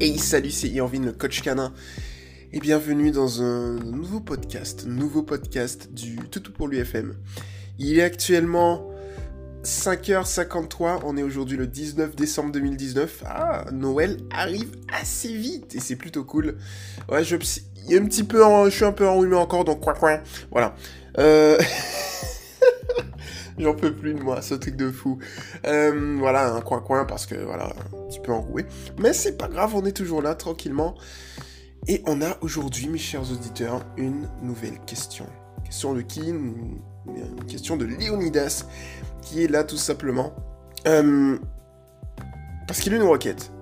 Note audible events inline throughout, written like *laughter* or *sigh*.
Hey, salut, c'est Irvin, le coach canin. Et bienvenue dans un nouveau podcast, nouveau podcast du Toutou pour l'UFM. Il est actuellement 5h53, on est aujourd'hui le 19 décembre 2019. Ah, Noël arrive assez vite et c'est plutôt cool. Ouais, je, un petit peu, je suis un peu enrhumé encore, donc quoi quoi. Voilà. Euh... *laughs* J'en peux plus de moi, ce truc de fou. Euh, voilà, un coin-coin parce que voilà, un petit peu enroué. Mais c'est pas grave, on est toujours là tranquillement. Et on a aujourd'hui, mes chers auditeurs, une nouvelle question. Question de qui? Une question de Léonidas, qui est là tout simplement. Euh, parce qu'il a une requête.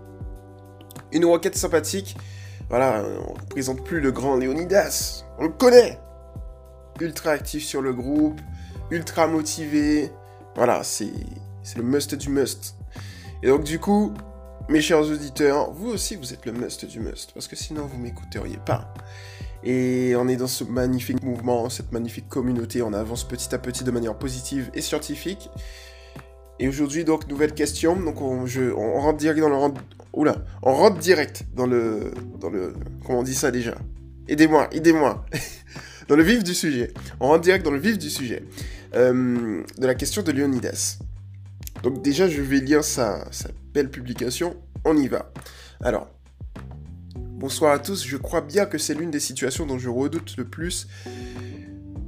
Une requête sympathique. Voilà, on ne présente plus le grand Léonidas. On le connaît. Ultra actif sur le groupe ultra motivé. Voilà, c'est le must du must. Et donc du coup, mes chers auditeurs, vous aussi vous êtes le must du must, parce que sinon vous m'écouteriez pas. Et on est dans ce magnifique mouvement, cette magnifique communauté, on avance petit à petit de manière positive et scientifique. Et aujourd'hui donc nouvelle question, donc on, rentre direct dans le oula, on rentre direct dans le dans le comment on dit ça déjà? Aidez-moi, aidez-moi. *laughs* dans le vif du sujet. On rentre direct dans le vif du sujet. Euh, de la question de Leonidas. Donc déjà, je vais lire sa, belle publication. On y va. Alors, bonsoir à tous. Je crois bien que c'est l'une des situations dont je redoute le plus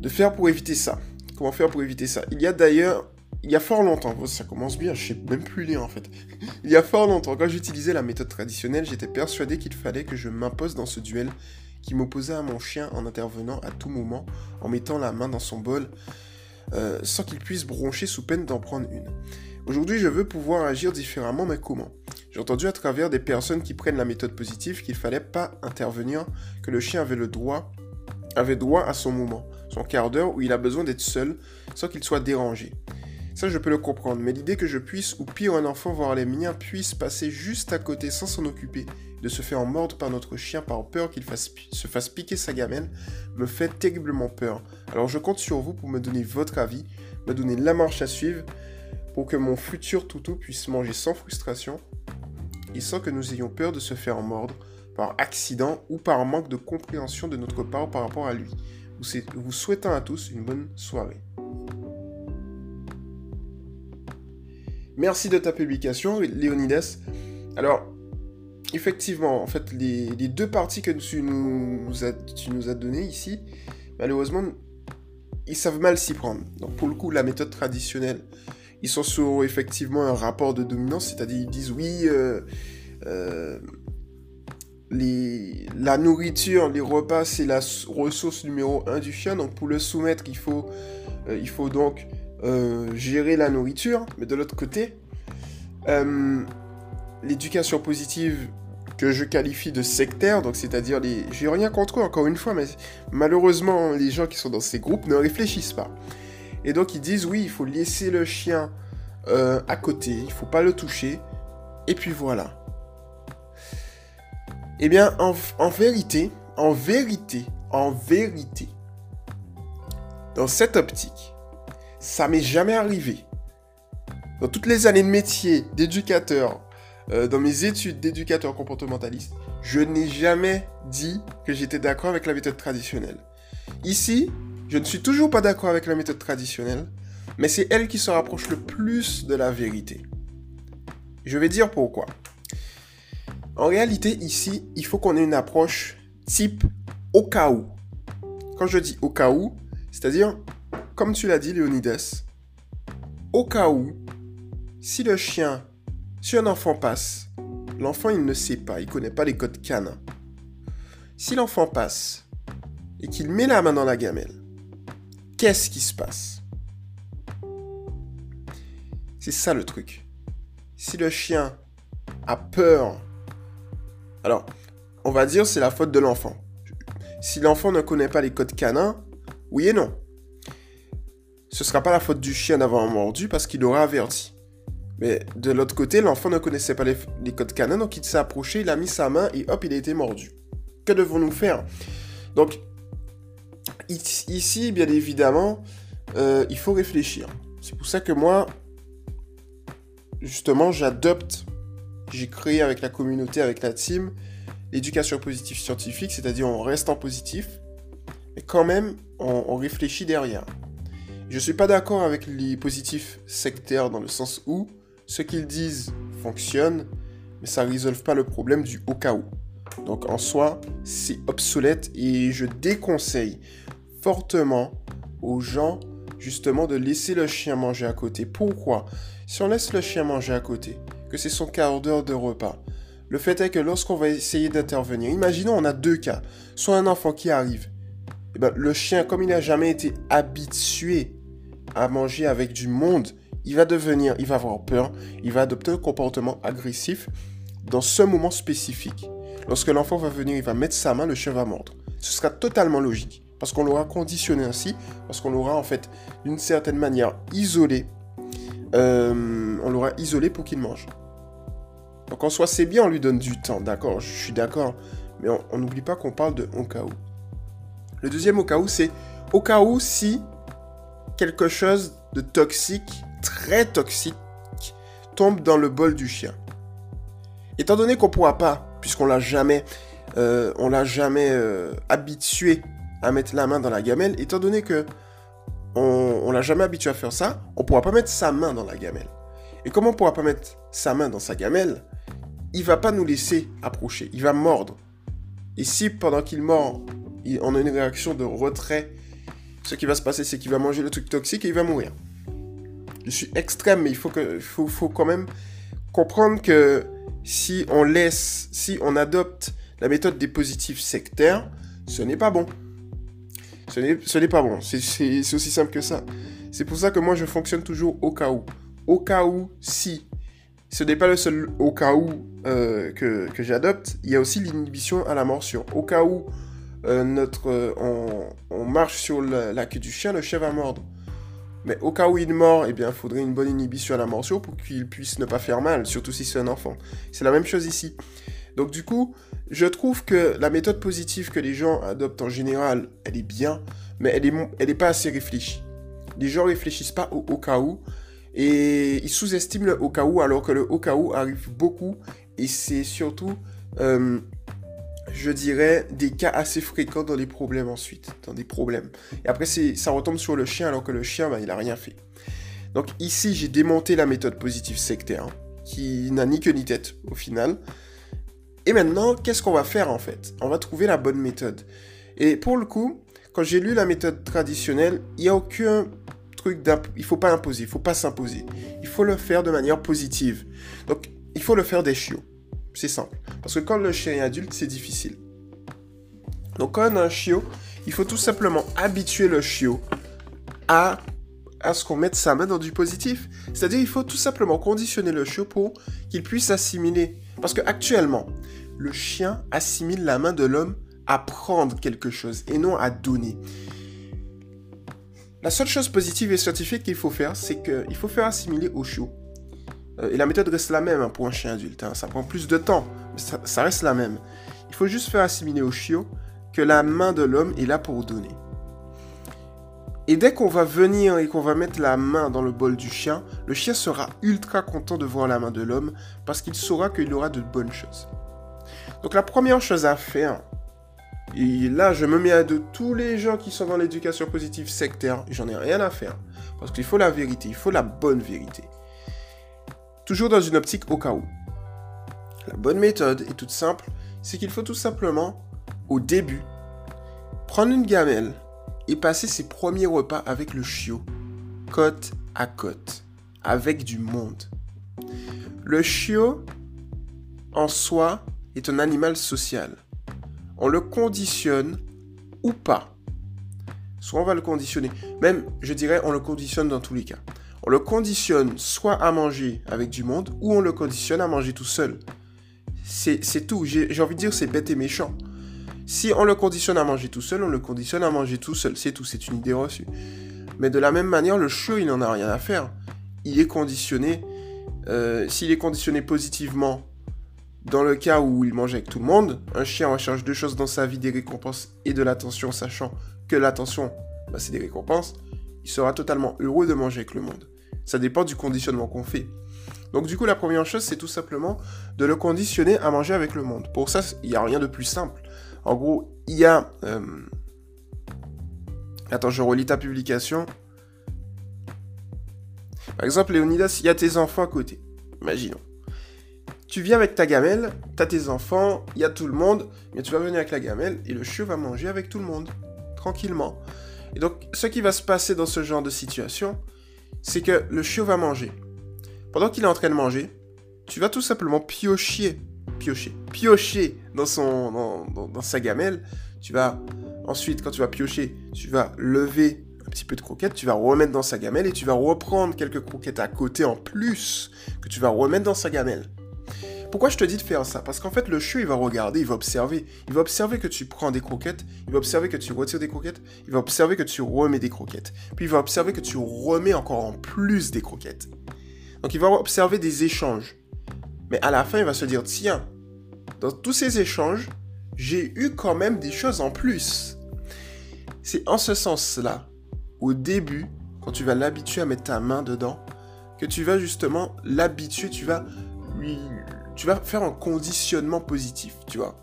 de faire pour éviter ça. Comment faire pour éviter ça? Il y a d'ailleurs il y a fort longtemps, ça commence bien, je sais même plus lire en fait. *laughs* Il y a fort longtemps, quand j'utilisais la méthode traditionnelle, j'étais persuadé qu'il fallait que je m'impose dans ce duel qui m'opposait à mon chien en intervenant à tout moment, en mettant la main dans son bol euh, sans qu'il puisse broncher sous peine d'en prendre une. Aujourd'hui, je veux pouvoir agir différemment, mais comment? J'ai entendu à travers des personnes qui prennent la méthode positive qu'il fallait pas intervenir, que le chien avait le droit, avait droit à son moment, son quart d'heure où il a besoin d'être seul, sans qu'il soit dérangé. Ça, je peux le comprendre, mais l'idée que je puisse, ou pire un enfant, voir les miens, puisse passer juste à côté sans s'en occuper, de se faire mordre par notre chien par peur qu'il se fasse piquer sa gamelle, me fait terriblement peur. Alors je compte sur vous pour me donner votre avis, me donner la marche à suivre, pour que mon futur toutou puisse manger sans frustration, et sans que nous ayons peur de se faire mordre par accident ou par manque de compréhension de notre part par rapport à lui. Vous souhaitant à tous une bonne soirée. Merci de ta publication, Léonidas. Alors, effectivement, en fait, les, deux parties que tu nous, as, tu données ici, malheureusement, ils savent mal s'y prendre. Donc, pour le coup, la méthode traditionnelle, ils sont sur effectivement un rapport de dominance, c'est-à-dire ils disent oui, euh, euh, la nourriture, les repas, c'est la ressource numéro un du chien. Donc, pour le soumettre, il faut, euh, il faut donc euh, gérer la nourriture, mais de l'autre côté, euh, l'éducation positive que je qualifie de sectaire, donc c'est-à-dire les... J'ai rien contre eux, encore une fois, mais malheureusement, les gens qui sont dans ces groupes ne réfléchissent pas. Et donc ils disent, oui, il faut laisser le chien euh, à côté, il faut pas le toucher, et puis voilà. Eh bien, en, en vérité, en vérité, en vérité, dans cette optique, ça m'est jamais arrivé. Dans toutes les années de métier d'éducateur, euh, dans mes études d'éducateur comportementaliste, je n'ai jamais dit que j'étais d'accord avec la méthode traditionnelle. Ici, je ne suis toujours pas d'accord avec la méthode traditionnelle, mais c'est elle qui se rapproche le plus de la vérité. Je vais dire pourquoi. En réalité, ici, il faut qu'on ait une approche type au cas où. Quand je dis au cas où, c'est-à-dire comme tu l'as dit, Léonidas, au cas où, si le chien, si un enfant passe, l'enfant il ne sait pas, il connaît pas les codes canins. Si l'enfant passe et qu'il met la main dans la gamelle, qu'est-ce qui se passe? C'est ça le truc. Si le chien a peur, alors on va dire c'est la faute de l'enfant. Si l'enfant ne connaît pas les codes canins, oui et non ce sera pas la faute du chien d'avoir mordu parce qu'il aura averti. Mais de l'autre côté, l'enfant ne connaissait pas les, codes canins, donc il s'est approché, il a mis sa main et hop, il a été mordu. Que devons-nous faire? Donc, ici, bien évidemment, euh, il faut réfléchir. C'est pour ça que moi, justement, j'adopte, j'ai créé avec la communauté, avec la team, l'éducation positive scientifique, c'est-à-dire on reste en positif, mais quand même, on, réfléchit derrière. Je suis pas d'accord avec les positifs sectaires dans le sens où ce qu'ils disent fonctionne, mais ça ne résolve pas le problème du au cas où. Donc en soi, c'est obsolète et je déconseille fortement aux gens justement de laisser le chien manger à côté. Pourquoi? Si on laisse le chien manger à côté, que c'est son quart d'heure de repas, le fait est que lorsqu'on va essayer d'intervenir, imaginons on a deux cas, soit un enfant qui arrive, et eh ben, le chien comme il n'a jamais été habitué à manger avec du monde, il va devenir, il va avoir peur, il va adopter un comportement agressif dans ce moment spécifique. Lorsque l'enfant va venir, il va mettre sa main, le chien va mordre. Ce sera totalement logique. Parce qu'on l'aura conditionné ainsi, parce qu'on l'aura en fait d'une certaine manière isolé. Euh, on l'aura isolé pour qu'il mange. Donc en soi, c'est bien, on lui donne du temps, d'accord, je suis d'accord. Mais on n'oublie pas qu'on parle de au cas où. Le deuxième au cas où, c'est au cas où si quelque chose de toxique, très toxique, tombe dans le bol du chien. Étant donné qu'on ne pourra pas, puisqu'on l'a jamais, euh, on l'a jamais euh, habitué à mettre la main dans la gamelle, étant donné que on, l'a jamais habitué à faire ça, on pourra pas mettre sa main dans la gamelle. Et comme on pourra pas mettre sa main dans sa gamelle, il va pas nous laisser approcher, il va mordre. Et si pendant qu'il mord, on a une réaction de retrait, ce qui va se passer, c'est qu'il va manger le truc toxique et il va mourir. Je suis extrême, mais il faut, que, quand même comprendre que si on laisse, si on adopte la méthode des positifs sectaires, ce n'est pas bon. Ce n'est pas bon. C'est aussi simple que ça. C'est pour ça que moi, je fonctionne toujours au cas où. Au cas où, si. Ce n'est pas le seul au cas où euh, que, j'adopte. Il y a aussi l'inhibition à la morsure. Au cas où euh, notre, euh, on, marche sur la, queue du chien, le chien va mordre. Mais au cas où il mord, eh bien, il faudrait une bonne inhibition à la morsure pour qu'il puisse ne pas faire mal, surtout si c'est un enfant. C'est la même chose ici. Donc du coup, je trouve que la méthode positive que les gens adoptent en général, elle est bien, mais elle n'est elle est pas assez réfléchie. Les gens réfléchissent pas au, au cas où et ils sous-estiment le au cas où alors que le au cas où arrive beaucoup et c'est surtout, euh, je dirais, des cas assez fréquents dans les problèmes ensuite, dans des problèmes. Et après, ça retombe sur le chien alors que le chien, bah, il n'a rien fait. Donc ici, j'ai démonté la méthode positive sectaire, qui n'a ni queue ni tête au final. Et maintenant, qu'est-ce qu'on va faire en fait? On va trouver la bonne méthode. Et pour le coup, quand j'ai lu la méthode traditionnelle, il n'y a aucun truc Il ne faut pas imposer, il faut pas s'imposer. Il faut le faire de manière positive. Donc, il faut le faire des chiots. C'est simple. Parce que quand le chien est adulte, c'est difficile. Donc, quand on a un chiot, il faut tout simplement habituer le chiot à, à ce qu'on mette sa main dans du positif. C'est-à-dire, il faut tout simplement conditionner le chiot pour qu'il puisse assimiler parce que actuellement, le chien assimile la main de l'homme à prendre quelque chose et non à donner. La seule chose positive et scientifique qu'il faut faire, c'est qu'il faut faire assimiler au chiot. Euh, et la méthode reste la même hein, pour un chien adulte. Hein. Ça prend plus de temps, mais ça, reste la même. Il faut juste faire assimiler au chiot que la main de l'homme est là pour donner. Et dès qu'on va venir et qu'on va mettre la main dans le bol du chien, le chien sera ultra content de voir la main de l'homme parce qu'il saura qu'il aura de bonnes choses. Donc la première chose à faire, et là je me mets à de tous les gens qui sont dans l'éducation positive sectaire, j'en ai rien à faire. Parce qu'il faut la vérité, il faut la bonne vérité. Toujours dans une optique au cas où. La bonne méthode est toute simple, c'est qu'il faut tout simplement, au début, prendre une gamelle et passer ses premiers repas avec le chiot, côte à côte, avec du monde. Le chiot, en soi, est un animal social. On le conditionne ou pas. Soit on va le conditionner, même je dirais on le conditionne dans tous les cas. On le conditionne soit à manger avec du monde ou on le conditionne à manger tout seul. C'est tout, j'ai envie de dire c'est bête et méchant. Si on le conditionne à manger tout seul, on le conditionne à manger tout seul. C'est tout, c'est une idée reçue. Mais de la même manière, le chiot, il n'en a rien à faire. Il est conditionné. Euh, s'il est conditionné positivement, dans le cas où il mange avec tout le monde, un chien recherche deux choses dans sa vie, des récompenses et de l'attention, sachant que l'attention, bah, c'est des récompenses, il sera totalement heureux de manger avec le monde. Ça dépend du conditionnement qu'on fait. Donc du coup, la première chose, c'est tout simplement de le conditionner à manger avec le monde. Pour ça, il n'y a rien de plus simple. En gros, il y a... Euh, attends, je relis ta publication. Par exemple, Léonidas, il y a tes enfants à côté. Imaginons. Tu viens avec ta gamelle, tu as tes enfants, il y a tout le monde, mais tu vas venir avec la gamelle et le chiot va manger avec tout le monde, tranquillement. Et donc, ce qui va se passer dans ce genre de situation, c'est que le chiot va manger. Pendant qu'il est en train de manger, tu vas tout simplement piocher, piocher, piocher dans, son, dans, sa gamelle. Tu vas ensuite, quand tu vas piocher, tu vas lever un petit peu de croquettes, tu vas remettre dans sa gamelle et tu vas reprendre quelques croquettes à côté en plus que tu vas remettre dans sa gamelle. Pourquoi je te dis de faire ça? Parce qu'en fait, le chiot, il va regarder, il va observer. Il va observer que tu prends des croquettes, il va observer que tu retires des croquettes, il va observer que tu remets des croquettes. Puis il va observer que tu remets encore en plus des croquettes. Donc il va observer des échanges. Mais à la fin, il va se dire, tiens, dans tous ces échanges, j'ai eu quand même des choses en plus. C'est en ce sens-là, au début, quand tu vas l'habituer à mettre ta main dedans, que tu vas justement l'habituer, tu vas lui tu vas faire un conditionnement positif, tu vois.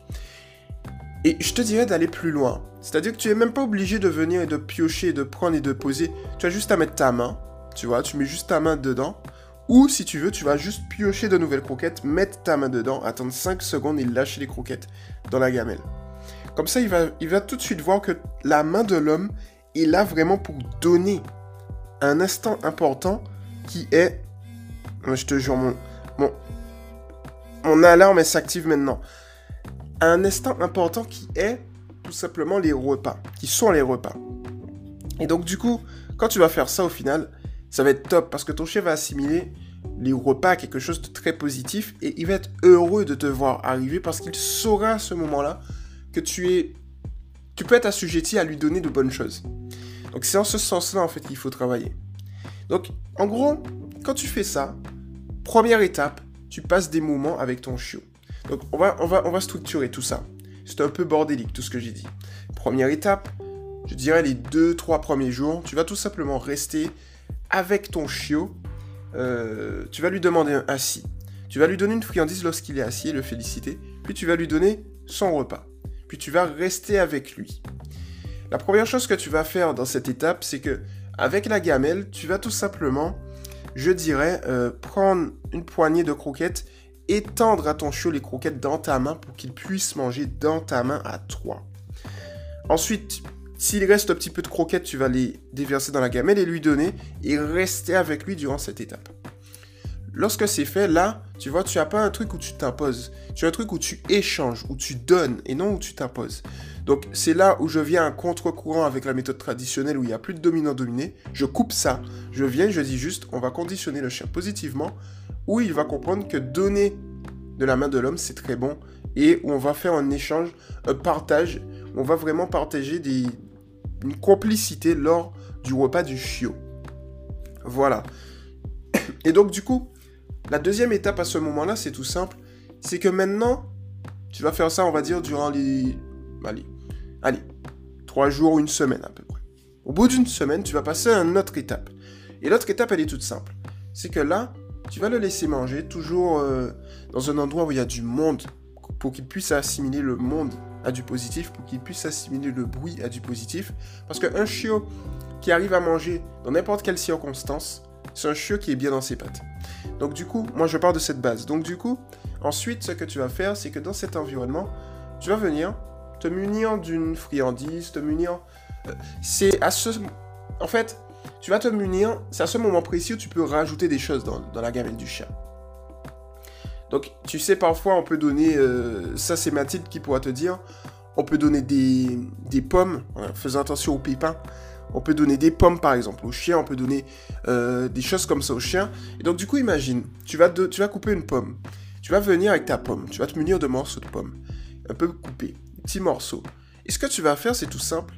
Et je te dirais d'aller plus loin. C'est-à-dire que tu n'es même pas obligé de venir et de piocher, de prendre et de poser. Tu as juste à mettre ta main, tu vois, tu mets juste ta main dedans. Ou si tu veux, tu vas juste piocher de nouvelles croquettes, mettre ta main dedans, attendre 5 secondes et lâcher les croquettes dans la gamelle. Comme ça, il va, il va tout de suite voir que la main de l'homme est là vraiment pour donner un instant important qui est... Je te jure, mon, mon, alarme s'active maintenant. Un instant important qui est tout simplement les repas, qui sont les repas. Et donc du coup, quand tu vas faire ça au final, ça va être top parce que ton chien va assimiler les repas quelque chose de très positif et il va être heureux de te voir arriver parce qu'il saura à ce moment-là que tu es tu peux être assujetti à lui donner de bonnes choses. Donc c'est en ce sens-là en fait qu'il faut travailler. Donc en gros, quand tu fais ça, première étape, tu passes des moments avec ton chiot. Donc on va, on va, on va structurer tout ça. C'est un peu bordélique tout ce que j'ai dit. Première étape, je dirais les 2-3 premiers jours, tu vas tout simplement rester avec ton chiot. Euh, tu vas lui demander un assis. Tu vas lui donner une friandise lorsqu'il est assis et le féliciter. Puis tu vas lui donner son repas. Puis tu vas rester avec lui. La première chose que tu vas faire dans cette étape, c'est que avec la gamelle, tu vas tout simplement je dirais euh, prendre une poignée de croquettes et tendre à ton chiot les croquettes dans ta main pour qu'il puisse manger dans ta main à toi. Ensuite, s'il reste un petit peu de croquettes, tu vas les déverser dans la gamelle et lui donner et rester avec lui durant cette étape. Lorsque c'est fait, là, tu vois, tu n'as pas un truc où tu t'imposes. Tu as un truc où tu échanges, où tu donnes et non où tu t'imposes. Donc c'est là où je viens à contre-courant avec la méthode traditionnelle où il n'y a plus de dominant-dominé. Je coupe ça. Je viens, je dis juste, on va conditionner le chien positivement, où il va comprendre que donner de la main de l'homme, c'est très bon, et où on va faire un échange, un partage, on va vraiment partager une complicité lors du repas du chiot. Voilà. Et donc du coup, la deuxième étape à ce moment-là, c'est tout simple. C'est que maintenant, tu vas faire ça, on va dire, durant les... Allez, allez, trois jours, une semaine à peu près. Au bout d'une semaine, tu vas passer à une autre étape. Et l'autre étape, elle est toute simple. C'est que là, tu vas le laisser manger, toujours euh, dans un endroit où il y a du monde, pour qu'il puisse assimiler le monde à du positif, pour qu'il puisse assimiler le bruit à du positif. Parce qu'un chiot qui arrive à manger dans n'importe quelle circonstance, c'est un chiot qui est bien dans ses pattes. Donc du coup, moi je pars de cette base. Donc du coup, ensuite, ce que tu vas faire, c'est que dans cet environnement, tu vas venir te munir d'une friandise, te munir... Euh, c'est à ce... En fait, tu vas te munir, c'est à ce moment précis où tu peux rajouter des choses dans, la gamelle du chien. Donc, tu sais, parfois, on peut donner... Euh, ça, c'est Mathilde qui pourra te dire. On peut donner des, des pommes, en faisant attention aux pépins. On peut donner des pommes par exemple au chien, on peut donner euh, des choses comme ça au chien. Et donc du coup imagine, tu vas, couper une pomme. Tu vas venir avec ta pomme, tu vas te munir de morceaux de pommes. Un peu coupés, petits morceaux. Et ce que tu vas faire c'est tout simple.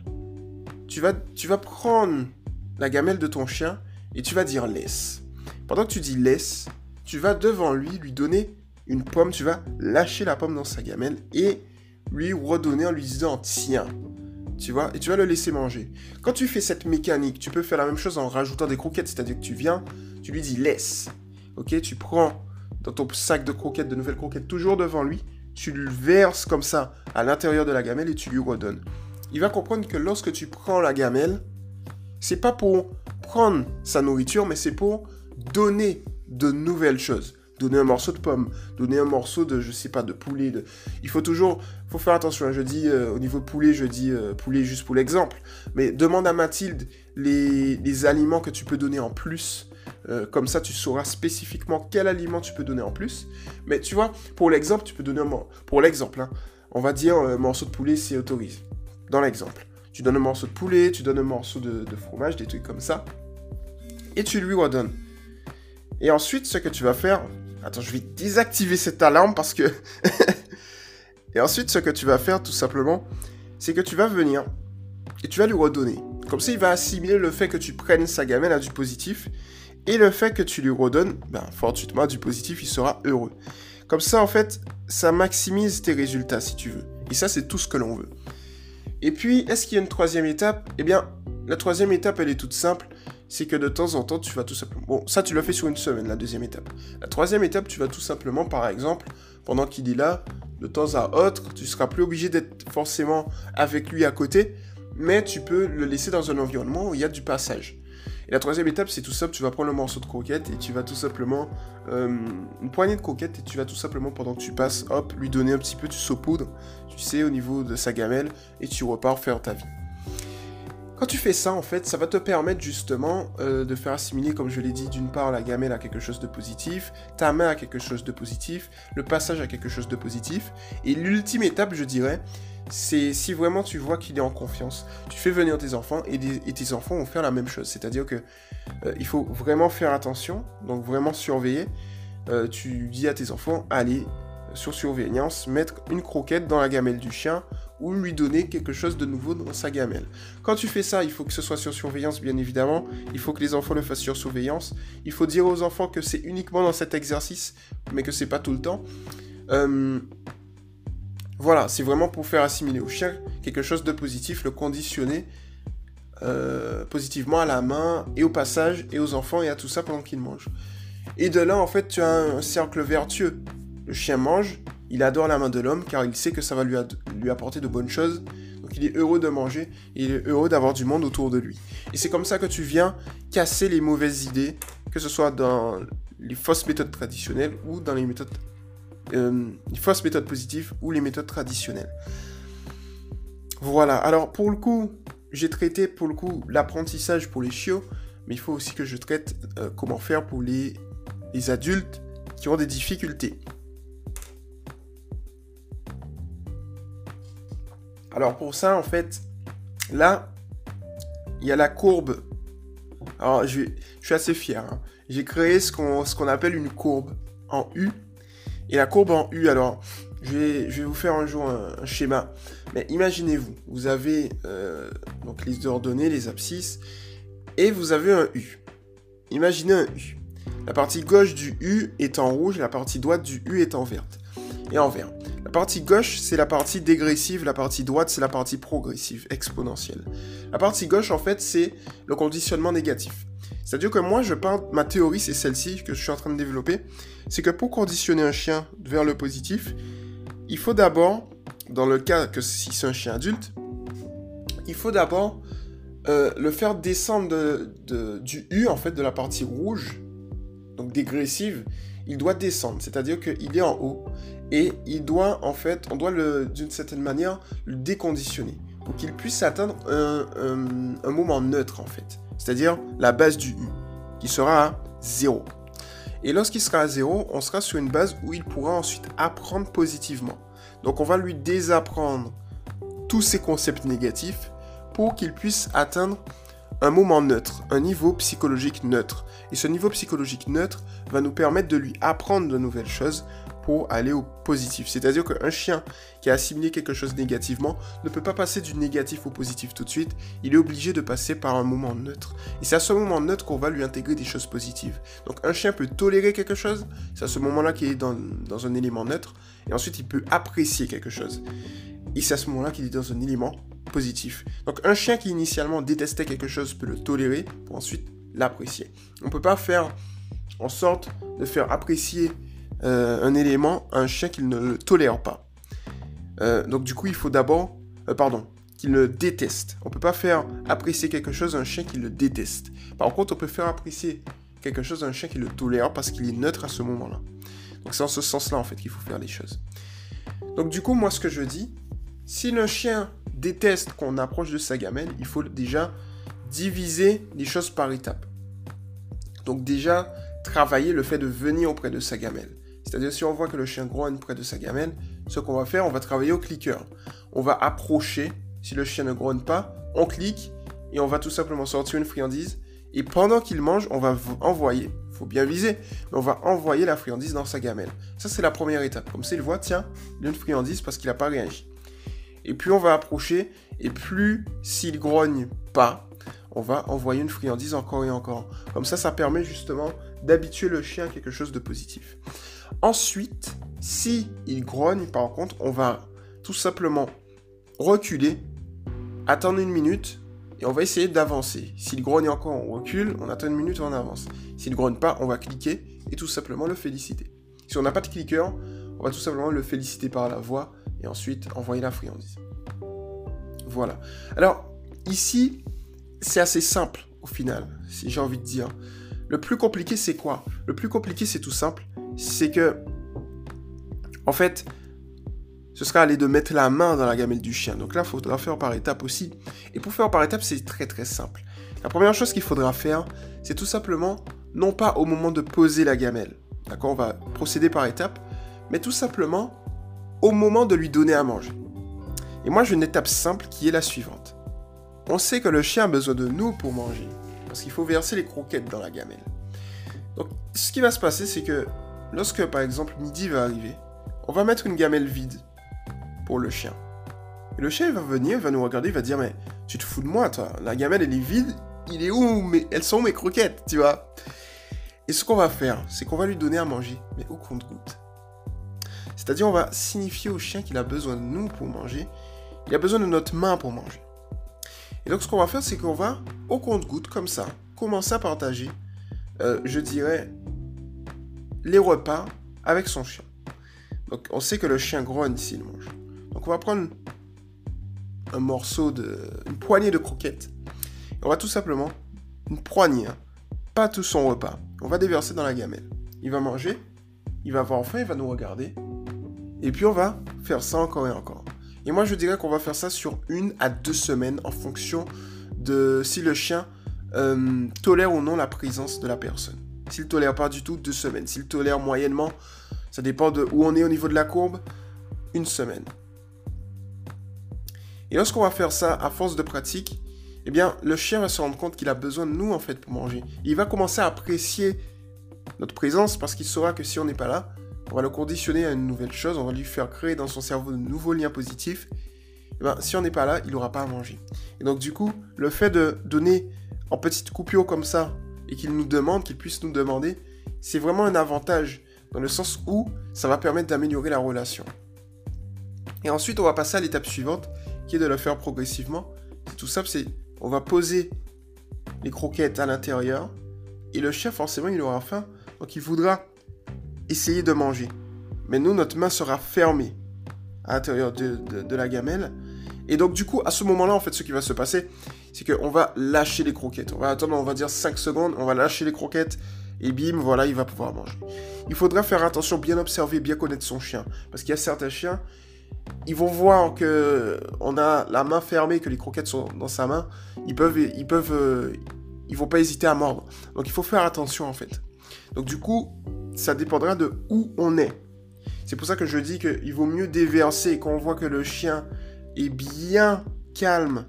Tu vas, tu vas prendre la gamelle de ton chien et tu vas dire laisse. Pendant que tu dis laisse, tu vas devant lui lui donner une pomme, tu vas lâcher la pomme dans sa gamelle et lui redonner en lui disant tiens tu vois, et tu vas le laisser manger. Quand tu fais cette mécanique, tu peux faire la même chose en rajoutant des croquettes, c'est-à-dire que tu viens, tu lui dis laisse. ok Tu prends dans ton sac de croquettes, de nouvelles croquettes, toujours devant lui, tu le verses comme ça à l'intérieur de la gamelle et tu lui redonnes. Il va comprendre que lorsque tu prends la gamelle, c'est pas pour prendre sa nourriture, mais c'est pour donner de nouvelles choses. Donner un morceau de pomme, donner un morceau de, je sais pas, de poulet. Il faut toujours, faire attention. Hein. Je dis euh, au niveau poulet, je dis euh, poulet juste pour l'exemple. Mais demande à Mathilde les, les, aliments que tu peux donner en plus. Euh, comme ça, tu sauras spécifiquement quel aliment tu peux donner en plus. Mais tu vois, pour l'exemple, tu peux donner un pour l'exemple. Hein, on va dire un morceau de poulet, c'est autorisé. Dans l'exemple, tu donnes un morceau de poulet, tu donnes un morceau de, de fromage, des trucs comme ça, et tu lui redonnes. Et ensuite, ce que tu vas faire, Attends, je vais désactiver cette alarme parce que... *laughs* et ensuite, ce que tu vas faire, tout simplement, c'est que tu vas venir et tu vas lui redonner. Comme ça, il va assimiler le fait que tu prennes sa gamelle à du positif et le fait que tu lui redonnes, ben, fortuitement, du positif, il sera heureux. Comme ça, en fait, ça maximise tes résultats, si tu veux. Et ça, c'est tout ce que l'on veut. Et puis, est-ce qu'il y a une troisième étape? Eh bien, la troisième étape, elle est toute simple c'est que de temps en temps, tu vas tout simplement... Bon, ça, tu l'as fait sur une semaine, la deuxième étape. La troisième étape, tu vas tout simplement, par exemple, pendant qu'il est là, de temps à autre, tu seras plus obligé d'être forcément avec lui à côté, mais tu peux le laisser dans un environnement où il y a du passage. Et la troisième étape, c'est tout simple, tu vas prendre le morceau de croquette et tu vas tout simplement... Euh, une poignée de croquette et tu vas tout simplement, pendant que tu passes, hop, lui donner un petit peu, tu saupoudres, tu sais, au niveau de sa gamelle, et tu repars faire ta vie. Quand tu fais ça, en fait, ça va te permettre justement euh, de faire assimiler, comme je l'ai dit, d'une part la gamelle à quelque chose de positif, ta main à quelque chose de positif, le passage à quelque chose de positif. Et l'ultime étape, je dirais, c'est si vraiment tu vois qu'il est en confiance, tu fais venir tes enfants et, tes enfants vont faire la même chose. C'est-à-dire que euh, il faut vraiment faire attention, donc vraiment surveiller. Euh, tu dis à tes enfants, allez, sur surveillance, mettre une croquette dans la gamelle du chien ou lui donner quelque chose de nouveau dans sa gamelle. Quand tu fais ça, il faut que ce soit sur surveillance, bien évidemment. Il faut que les enfants le fassent sur surveillance. Il faut dire aux enfants que c'est uniquement dans cet exercice, mais que c'est pas tout le temps. Euh, voilà, c'est vraiment pour faire assimiler au chien quelque chose de positif, le conditionner euh, positivement à la main et au passage et aux enfants et à tout ça pendant qu'ils mangent. Et de là, en fait, tu as un cercle vertueux. Le chien mange, il adore la main de l'homme car il sait que ça va lui, apporter de bonnes choses. Donc il est heureux de manger il est heureux d'avoir du monde autour de lui. Et c'est comme ça que tu viens casser les mauvaises idées, que ce soit dans les fausses méthodes traditionnelles ou dans les méthodes euh, fausses méthodes positives ou les méthodes traditionnelles. Voilà. Alors pour le coup, j'ai traité pour le coup l'apprentissage pour les chiots, mais il faut aussi que je traite euh, comment faire pour les adultes qui ont des difficultés. Alors pour ça, en fait, là, il y a la courbe. Alors je, suis assez fier. Hein. J'ai créé ce qu'on appelle une courbe en U. Et la courbe en U, alors, je vais, vous faire un jour un, schéma. Mais imaginez-vous, vous avez euh, donc les ordonnées, les abscisses, et vous avez un U. Imaginez un U. La partie gauche du U est en rouge, la partie droite du U est en verte. Et en vert. La partie gauche, c'est la partie dégressive, la partie droite, c'est la partie progressive, exponentielle. La partie gauche, en fait, c'est le conditionnement négatif. C'est-à-dire que moi, je parle, ma théorie, c'est celle-ci que je suis en train de développer, c'est que pour conditionner un chien vers le positif, il faut d'abord, dans le cas que si c'est un chien adulte, il faut d'abord euh, le faire descendre du U, en fait, de la partie rouge, donc dégressive, il doit descendre, c'est-à-dire qu'il est en haut, et il doit en fait, on doit d'une certaine manière le déconditionner pour qu'il puisse atteindre un, moment neutre en fait, c'est-à-dire la base du U qui sera à 0. Et lorsqu'il sera à 0, on sera sur une base où il pourra ensuite apprendre positivement. Donc on va lui désapprendre tous ces concepts négatifs pour qu'il puisse atteindre un moment neutre, un niveau psychologique neutre. Et ce niveau psychologique neutre va nous permettre de lui apprendre de nouvelles choses pour aller au positif. C'est-à-dire qu'un chien qui a assimilé quelque chose négativement ne peut pas passer du négatif au positif tout de suite. Il est obligé de passer par un moment neutre. Et c'est à ce moment neutre qu'on va lui intégrer des choses positives. Donc un chien peut tolérer quelque chose, c'est à ce moment-là qu'il est dans, dans un élément neutre. Et ensuite, il peut apprécier quelque chose. Et c'est à ce moment-là qu'il est dans un élément positif. Donc un chien qui initialement détestait quelque chose peut le tolérer pour ensuite l'apprécier. On ne peut pas faire en sorte de faire apprécier euh, un élément un chien qu'il ne le tolère pas. Euh, donc du coup, il faut d'abord, euh, pardon, qu'il le déteste. On peut pas faire apprécier quelque chose à un chien qui le déteste. Par contre, on peut faire apprécier quelque chose à un chien qui le tolère parce qu'il est neutre à ce moment-là. Donc c'est en ce sens-là en fait qu'il faut faire les choses. Donc du coup, moi ce que je dis, si le chien déteste qu'on approche de sa gamelle, il faut déjà diviser les choses par étapes. Donc déjà, travailler le fait de venir auprès de sa gamelle. C'est-à-dire si on voit que le chien grogne près de sa gamelle, ce qu'on va faire, on va travailler au cliqueur. On va approcher, si le chien ne grogne pas, on clique et on va tout simplement sortir une friandise. Et pendant qu'il mange, on va envoyer, faut bien viser, mais on va envoyer la friandise dans sa gamelle. Ça, c'est la première étape. Comme ça, il voit, tiens, il y a une friandise parce qu'il n'a pas réagi. Et plus on va approcher, et plus s'il grogne pas, on va envoyer une friandise encore et encore. Comme ça, ça permet justement d'habituer le chien à quelque chose de positif. Ensuite, si il grogne, par contre, on va tout simplement reculer, attendre une minute, et on va essayer d'avancer. S'il grogne encore, on recule, on attend une minute et on avance. S'il grogne pas, on va cliquer et tout simplement le féliciter. Si on n'a pas de cliqueur, on va tout simplement le féliciter par la voix et ensuite envoyer la friandise. Voilà. Alors, ici, c'est assez simple au final, si j'ai envie de dire. Le plus compliqué, c'est quoi? Le plus compliqué, c'est tout simple. C'est que, en fait, ce sera aller de mettre la main dans la gamelle du chien. Donc là, il faudra faire par étapes aussi. Et pour faire par étapes, c'est très très simple. La première chose qu'il faudra faire, c'est tout simplement, non pas au moment de poser la gamelle. D'accord On va procéder par étapes. Mais tout simplement, au moment de lui donner à manger. Et moi, j'ai une étape simple qui est la suivante. On sait que le chien a besoin de nous pour manger, parce qu'il faut verser les croquettes dans la gamelle. Donc, ce qui va se passer, c'est que lorsque, par exemple, midi va arriver, on va mettre une gamelle vide pour le chien. Et le chien, va venir, va nous regarder, va dire, mais tu te fous de moi, toi, la gamelle, elle est vide, il est où mais Elles sont mes croquettes, tu vois? Et ce qu'on va faire, c'est qu'on va lui donner à manger, mais au compte-goutte. C'est-à-dire, on va signifier au chien qu'il a besoin de nous pour manger, il a besoin de notre main pour manger. Et donc ce qu'on va faire, c'est qu'on va, au compte-goutte, comme ça, commencer à partager, euh, je dirais, les repas avec son chien. Donc on sait que le chien grogne s'il mange. Donc on va prendre un morceau de... une poignée de croquettes. on va tout simplement, une poignée, hein, pas tout son repas. On va déverser dans la gamelle. Il va manger, il va avoir faim, il va nous regarder. Et puis on va faire ça encore et encore. Et moi, je dirais qu'on va faire ça sur une à deux semaines en fonction de si le chien euh, tolère ou non la présence de la personne. S'il tolère pas du tout, deux semaines. S'il tolère moyennement, ça dépend de où on est au niveau de la courbe, une semaine. Et lorsqu'on va faire ça à force de pratique, eh bien, le chien va se rendre compte qu'il a besoin de nous en fait pour manger. il va commencer à apprécier notre présence parce qu'il saura que si on n'est pas là, on va le conditionner à une nouvelle chose, on va lui faire créer dans son cerveau de nouveaux liens positifs. Eh ben, si on n'est pas là, il n'aura pas à manger. Et donc du coup, le fait de donner en petites coupures comme ça, et qu'il nous demande, qu'il puisse nous demander, c'est vraiment un avantage, dans le sens où ça va permettre d'améliorer la relation. Et ensuite, on va passer à l'étape suivante, qui est de le faire progressivement. C'est tout simple, c'est on va poser les croquettes à l'intérieur, et le chien, forcément, il aura faim, donc il voudra essayer de manger. Mais nous, notre main sera fermée à l'intérieur de, la gamelle. Et donc, du coup, à ce moment-là, en fait, ce qui va se passer, c'est qu'on va lâcher les croquettes. On va attendre, on va dire 5 secondes, on va lâcher les croquettes, et bim, voilà, il va pouvoir manger. Il faudra faire attention, bien observer, bien connaître son chien. Parce qu'il y a certains chiens, ils vont voir que on a la main fermée, que les croquettes sont dans sa main. Ils peuvent, ils peuvent, euh, ils vont pas hésiter à mordre. Donc, il faut faire attention, en fait. Donc, du coup, ça dépendra de où on est. C'est pour ça que je dis qu'il vaut mieux déverser quand on voit que le chien est bien calme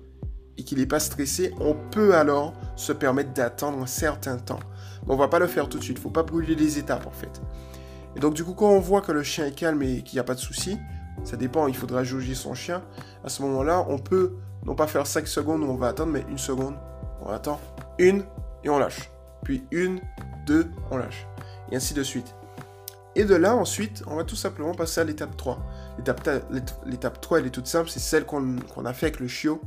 et qu'il n'est pas stressé, on peut alors se permettre d'attendre un certain temps. On va pas le faire tout de suite, faut pas brûler les étapes en fait. Et donc du coup quand on voit que le chien est calme et qu'il n'y a pas de souci, ça dépend, il faudra jauger son chien. À ce moment-là, on peut non pas faire 5 secondes où on va attendre, mais une seconde, on attend, une et on lâche. Puis une, deux, on lâche et ainsi de suite. Et de là, ensuite, on va tout simplement passer à l'étape 3. L'étape 3, elle est toute simple, c'est celle qu'on a fait avec le chiot.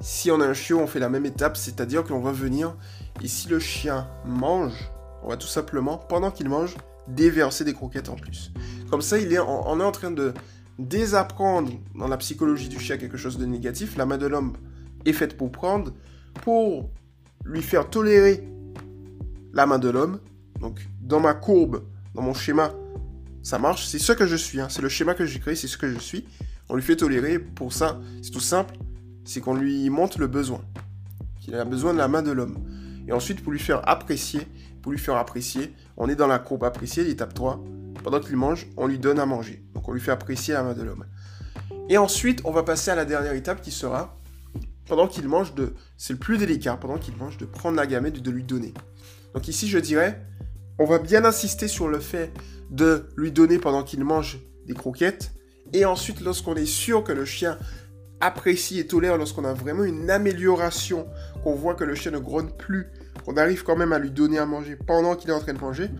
Si on a un chiot, on fait la même étape, c'est-à-dire qu'on va venir Et si le chien mange, on va tout simplement, pendant qu'il mange, déverser des croquettes en plus. Comme ça, il est, on est en train de désapprendre dans la psychologie du chien quelque chose de négatif. La main de l'homme est faite pour prendre, pour lui faire tolérer la main de l'homme. Donc, dans ma courbe, dans mon schéma, ça marche. C'est ce que je suis. Hein. C'est le schéma que j'ai créé, c'est ce que je suis. On lui fait tolérer. Pour ça, c'est tout simple. C'est qu'on lui montre le besoin. Qu'il a besoin de la main de l'homme. Et ensuite, pour lui faire apprécier, pour lui faire apprécier, on est dans la courbe apprécier, l'étape 3. Pendant qu'il mange, on lui donne à manger. Donc on lui fait apprécier la main de l'homme. Et ensuite, on va passer à la dernière étape qui sera, pendant qu'il mange, de, c'est le plus délicat, pendant qu'il mange, de prendre la gamelle et de lui donner. Donc ici, je dirais, on va bien insister sur le fait de lui donner pendant qu'il mange des croquettes. Et ensuite, lorsqu'on est sûr que le chien apprécie et tolère, lorsqu'on a vraiment une amélioration, qu'on voit que le chien ne grogne plus, qu'on arrive quand même à lui donner à manger pendant qu'il est en train de manger,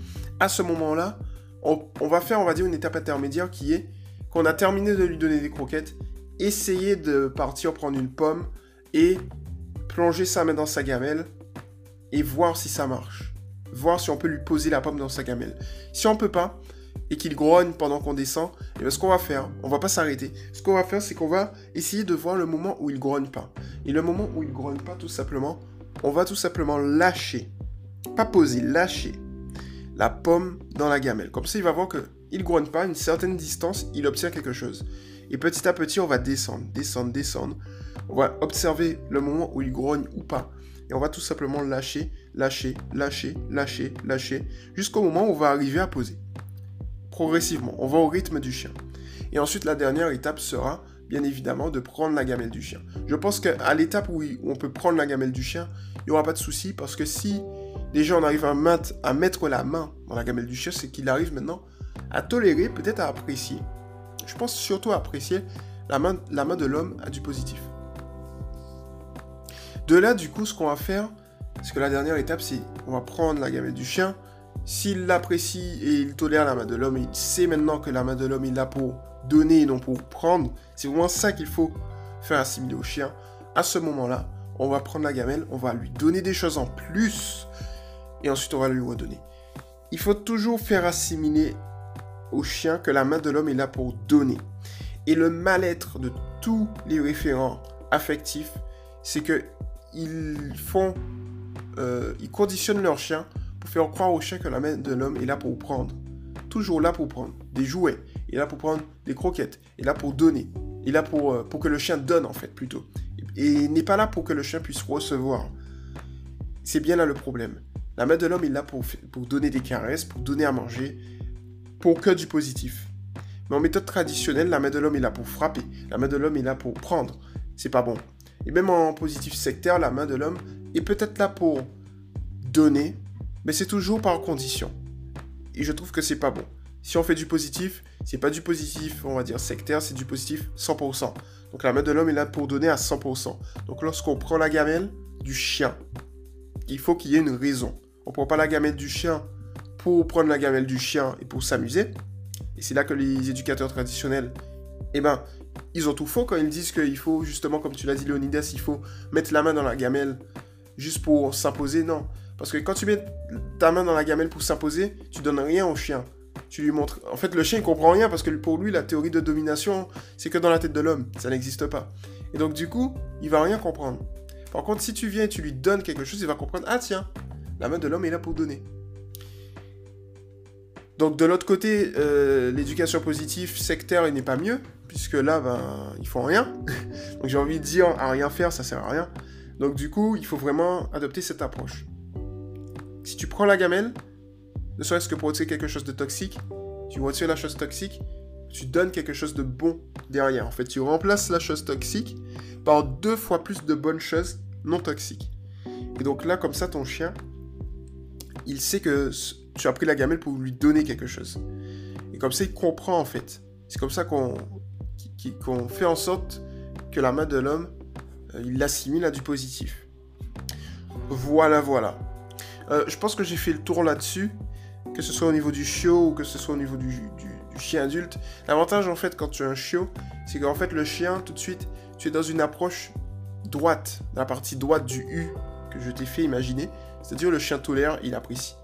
à ce moment-là, on, va faire, on va dire, une étape intermédiaire qui est qu'on a terminé de lui donner des croquettes, essayer de partir prendre une pomme et plonger sa main dans sa gamelle et voir si ça marche. Voir si on peut lui poser la pomme dans sa gamelle. Si on peut pas, et qu'il grogne pendant qu'on descend, et bien ce qu'on va faire, on va pas s'arrêter. Ce qu'on va faire, c'est qu'on va essayer de voir le moment où il grogne pas. Et le moment où il grogne pas, tout simplement, on va tout simplement lâcher, pas poser, lâcher la pomme dans la gamelle. Comme ça, il va voir que il grogne pas, une certaine distance, il obtient quelque chose. Et petit à petit, on va descendre, descendre, descendre. On va observer le moment où il grogne ou pas. Et on va tout simplement lâcher, lâcher, lâcher, lâcher, lâcher, jusqu'au moment où on va arriver à poser progressivement. On va au rythme du chien. Et ensuite, la dernière étape sera, bien évidemment, de prendre la gamelle du chien. Je pense qu'à l'étape où on peut prendre la gamelle du chien, il n'y aura pas de souci parce que si déjà on arrive à, mettre la main dans la gamelle du chien, c'est qu'il arrive maintenant à tolérer, peut-être à apprécier. Je pense surtout à apprécier la main, la main de l'homme à du positif. De là, du coup, ce qu'on va faire, parce que la dernière étape, c'est on va prendre la gamelle du chien, s'il l'apprécie et il tolère la main de l'homme, il sait maintenant que la main de l'homme est là pour donner et non pour prendre. C'est vraiment ça qu'il faut faire assimiler au chien. À ce moment-là, on va prendre la gamelle, on va lui donner des choses en plus et ensuite on va lui redonner. Il faut toujours faire assimiler au chien que la main de l'homme est là pour donner. Et le mal-être de tous les référents affectifs, c'est que ils font, euh, ils conditionnent leur chien pour faire croire au chien que la main de l'homme est là pour prendre. Toujours là pour prendre des jouets, il est là pour prendre des croquettes, il est là pour donner, il est là pour, euh, que le chien donne en fait plutôt. Et, n'est pas là pour que le chien puisse recevoir. C'est bien là le problème. La main de l'homme est là pour, pour donner des caresses, pour donner à manger, pour que du positif. Mais en méthode traditionnelle, la main de l'homme est là pour frapper, la main de l'homme est là pour prendre. C'est pas bon. Et même en positif sectaire, la main de l'homme est peut-être là pour donner, mais c'est toujours par condition. Et je trouve que c'est pas bon. Si on fait du positif, c'est pas du positif, on va dire sectaire, c'est du positif 100%. Donc la main de l'homme est là pour donner à 100%. Donc lorsqu'on prend la gamelle du chien, il faut qu'il y ait une raison. On prend pas la gamelle du chien pour prendre la gamelle du chien et pour s'amuser. Et c'est là que les éducateurs traditionnels, eh ben, ils ont tout faux quand ils disent qu'il faut, justement, comme tu l'as dit, Leonidas, il faut mettre la main dans la gamelle juste pour s'imposer. Non. Parce que quand tu mets ta main dans la gamelle pour s'imposer, tu donnes rien au chien. Tu lui montres. En fait, le chien, il comprend rien parce que pour lui, la théorie de domination, c'est que dans la tête de l'homme. Ça n'existe pas. Et donc, du coup, il va rien comprendre. Par contre, si tu viens et tu lui donnes quelque chose, il va comprendre Ah, tiens, la main de l'homme est là pour donner. Donc, de l'autre côté, euh, l'éducation positive sectaire, il n'est pas mieux, puisque là, ben, ils font rien. *laughs* donc, j'ai envie de dire, à rien faire, ça sert à rien. Donc, du coup, il faut vraiment adopter cette approche. Si tu prends la gamelle, ne serait-ce que pour retirer quelque chose de toxique, tu retires la chose toxique, tu donnes quelque chose de bon derrière. En fait, tu remplaces la chose toxique par deux fois plus de bonnes choses non toxiques. Et donc là, comme ça, ton chien, il sait que tu as pris la gamelle pour lui donner quelque chose. Et comme ça, il comprend en fait. C'est comme ça qu'on fait en sorte que la main de l'homme, euh, il l'assimile à du positif. Voilà, voilà. Euh, je pense que j'ai fait le tour là-dessus, que ce soit au niveau du chiot ou que ce soit au niveau du, chien adulte. L'avantage en fait quand tu as un chiot, c'est qu'en fait le chien, tout de suite, tu es dans une approche droite, la partie droite du U que je t'ai fait imaginer. C'est-à-dire le chien tolère, il apprécie.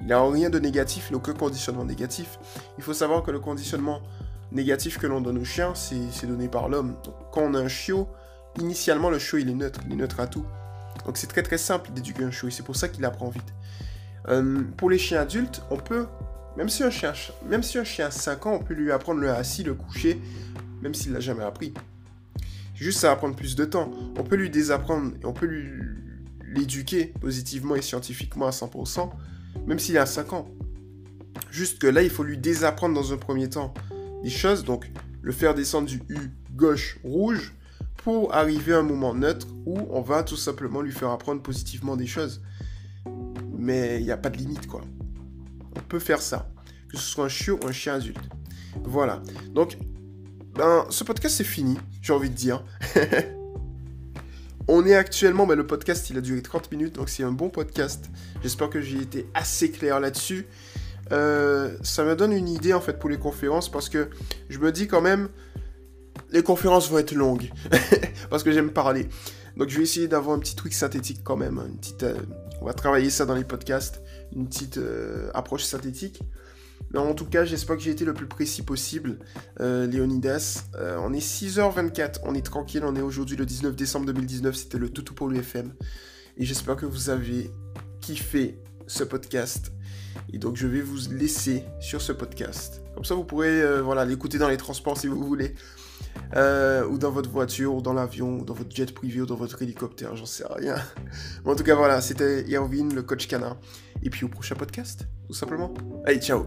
Il n'a rien de négatif, il n'a aucun conditionnement négatif. Il faut savoir que le conditionnement négatif que l'on donne au chien, c'est donné par l'homme. Quand on a un chiot, initialement le chiot il est neutre, il est neutre à tout. Donc c'est très très simple d'éduquer un chiot et c'est pour ça qu'il apprend vite. Euh, pour les chiens adultes, on peut, même si un chien, même si un chien a 5 ans, on peut lui apprendre le assis, le coucher, même s'il l'a jamais appris. Juste ça va prendre plus de temps. On peut lui désapprendre on peut lui l'éduquer positivement et scientifiquement à 100%, même s'il a 5 ans. Juste que là, il faut lui désapprendre dans un premier temps des choses, donc le faire descendre du U gauche rouge pour arriver à un moment neutre où on va tout simplement lui faire apprendre positivement des choses. Mais il n'y a pas de limite, quoi. On peut faire ça, que ce soit un chiot ou un chien adulte. Voilà. Donc, ben, ce podcast c'est fini, j'ai envie de dire. *laughs* On est actuellement, ben, le podcast il a duré 30 minutes, donc c'est un bon podcast. J'espère que j'ai été assez clair là-dessus. Euh, ça me donne une idée en fait pour les conférences parce que je me dis quand même, les conférences vont être longues *laughs* parce que j'aime parler. Donc je vais essayer d'avoir un petit truc synthétique quand même. Euh, on va travailler ça dans les podcasts, une petite euh, approche synthétique. Mais en tout cas, j'espère que j'ai été le plus précis possible, Léonidas. on est 6h24, on est tranquille, on est aujourd'hui le 19 décembre 2019, c'était le toutou pour l'UFM. Et j'espère que vous avez kiffé ce podcast. Et donc je vais vous laisser sur ce podcast. Comme ça vous pourrez euh, voilà, l'écouter dans les transports si vous voulez. Euh, ou dans votre voiture, ou dans l'avion, ou dans votre jet privé, ou dans votre hélicoptère, j'en sais rien. *laughs* Mais en tout cas, voilà, c'était Yervin, le coach canin. Et puis au prochain podcast, tout simplement. Allez, ciao